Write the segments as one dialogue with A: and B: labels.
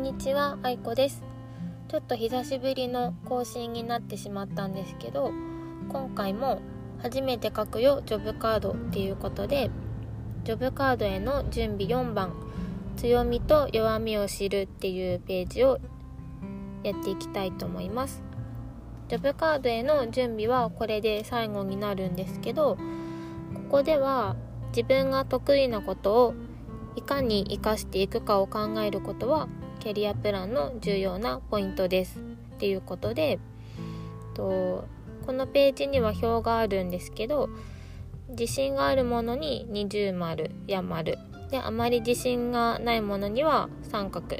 A: んにちは、あいこです。ちょっと久しぶりの更新になってしまったんですけど、今回も初めて書くよジョブカードっていうことで、ジョブカードへの準備4番、強みと弱みを知るっていうページをやっていきたいと思います。ジョブカードへの準備はこれで最後になるんですけど、ここでは自分が得意なことをいかに活かしていくかを考えることはキャリアプランの重要なポイントです。っていうことでとこのページには表があるんですけど自信があるものに二重丸や丸。であまり自信がないものには三角。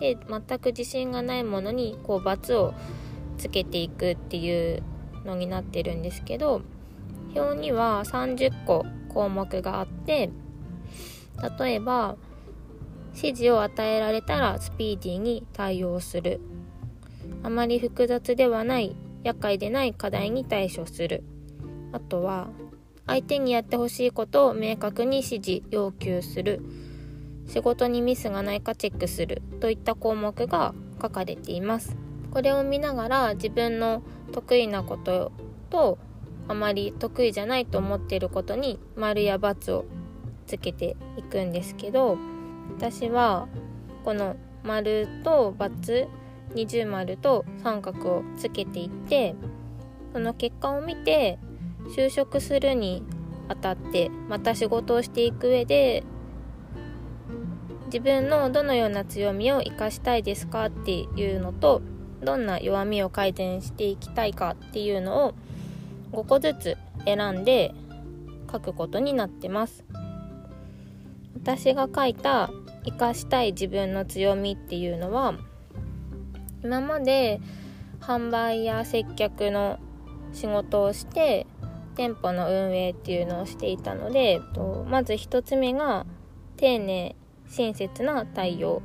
A: で全く自信がないものにこう×をつけていくっていうのになってるんですけど表には30個項目があって例えば指示を与えられたらスピーディーに対応する。あまり複雑ではない厄介でない課題に対処する。あとは相手にやってほしいことを明確に指示要求する。仕事にミスがないかチェックする。といった項目が書かれています。これを見ながら自分の得意なこととあまり得意じゃないと思っていることに丸や×をつけていくんですけど私はこの丸と×二重丸と三角をつけていってその結果を見て就職するにあたってまた仕事をしていく上で自分のどのような強みを生かしたいですかっていうのとどんな弱みを改善していきたいかっていうのを5個ずつ選んで書くことになってます。私が書いた生かしたい自分の強みっていうのは今まで販売や接客の仕事をして店舗の運営っていうのをしていたのでまず1つ目が丁寧親切な対応。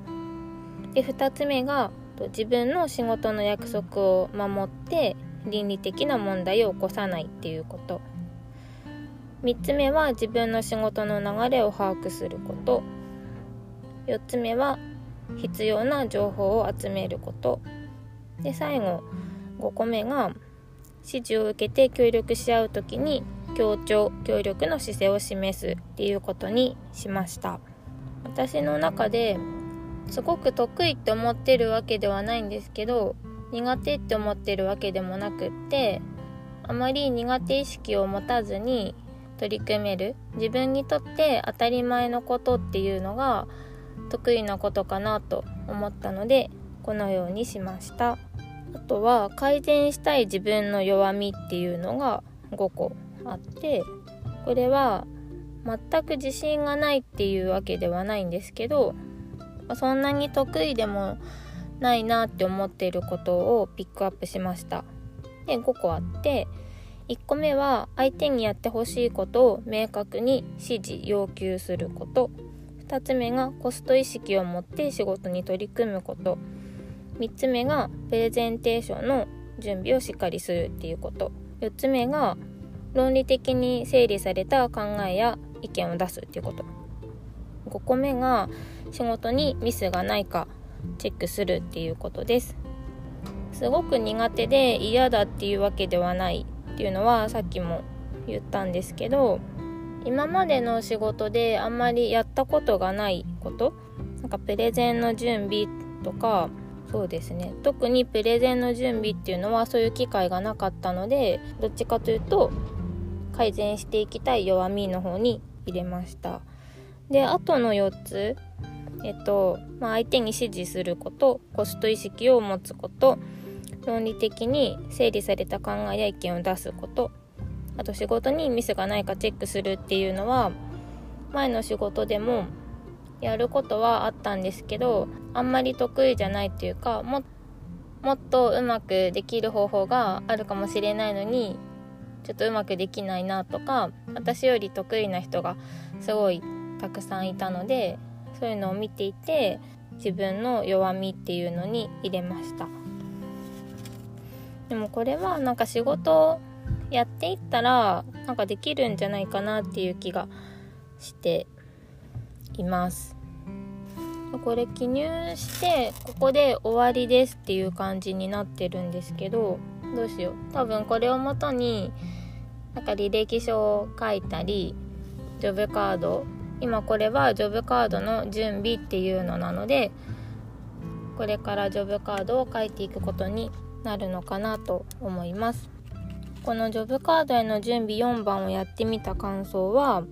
A: で2つ目が自分の仕事の約束を守って倫理的な問題を起こさないっていうこと。3つ目は自分の仕事の流れを把握すること。4つ目は必要な情報を集めること。で最後5個目が指示を受けて協力し合う時に協調協力の姿勢を示すっていうことにしました。私の中ですごく得意って思ってるわけではないんですけど苦手って思ってるわけでもなくってあまり苦手意識を持たずに取り組める。自分にとって当たり前のことっていうのが得意なことかなと思ったのでこのようにしました。あとは改善したい自分の弱みっていうのが5個あってこれは全く自信がないっていうわけではないんですけどそんなに得意でもないなって思っていることをピックアップしました。で5個あって1個目は相手にやってほしいことを明確に指示要求すること。2つ目がコスト意識を持って仕事に取り組むこと。3つ目がプレゼンテーションの準備をしっかりするっていうこと。4つ目が論理的に整理された考えや意見を出すっていうこと。5個目が仕事にミスがないかチェックするっていうことです。すごく苦手で嫌だっていうわけではない。っていうのはさっきも言ったんですけど今までの仕事であんまりやったことがないことなんかプレゼンの準備とかそうですね。特にプレゼンの準備っていうのはそういう機会がなかったのでどっちかというと改善していきたい弱みの方に入れました。であとの4つえっと、まあ、相手に指示することコスト意識を持つこと論理的に整理された考えや意見を出すこと。あと仕事にミスがないかチェックするっていうのは前の仕事でもやることはあったんですけどあんまり得意じゃないっていうかももっとうまくできる方法があるかもしれないのにちょっとうまくできないなとか私より得意な人がすごいたくさんいたのでそういうのを見ていて自分の弱みっていうのに入れました。でもこれはなんか仕事やっていったらなんかできるんじゃないかなっていう気がしています。これ記入してここで終わりですっていう感じになってるんですけどどうしよう。多分これをもとになんか履歴書を書いたりジョブカード今これはジョブカードの準備っていうのなのでこれからジョブカードを書いていくことになるのかなと思います。このジョブカードへの準備4番をやってみた感想は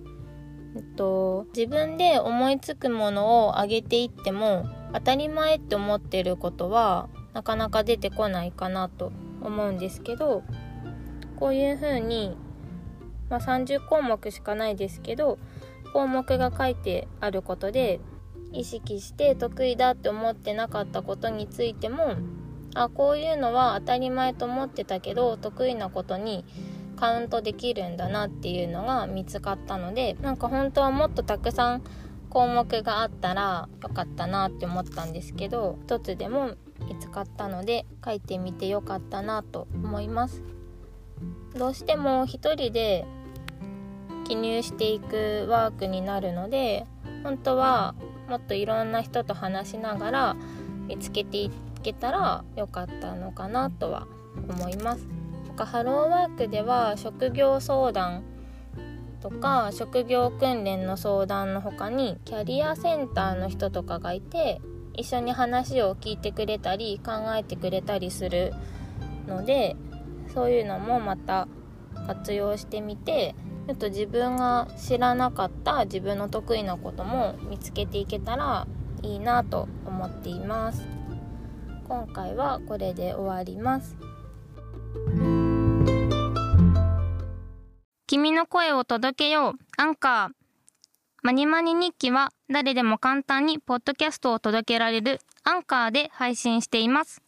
A: えっと、自分で思いつくものを上げていっても当たり前って思ってることはなかなか出てこないかなと思うんですけどこういう風に、まあ、30項目しかないですけど項目が書いてあることで意識して得意だって思ってなかったことについてもあこういうのは当たり前と思ってたけど得意なことにカウントできるんだなっていうのが見つかったのでなんか本当はもっとたくさん項目があったらよかったなって思ったんですけど一つでも見つかったので書いてみてよかったなと思います。どうしても一人で記入していくワークになるので本当はもっといろんな人と話しながら見つけていっけたらよかったのかなとは思います。かハローワークでは職業相談とか職業訓練の相談の他にキャリアセンターの人とかがいて一緒に話を聞いてくれたり考えてくれたりするのでそういうのもまた活用してみてちょっと自分が知らなかった自分の得意なことも見つけていけたらいいなと思っています。今回はこれで終わります。君の声を届けよう。アンカー。マニマニ日記は誰でも簡単にポッドキャストを届けられるアンカーで配信しています。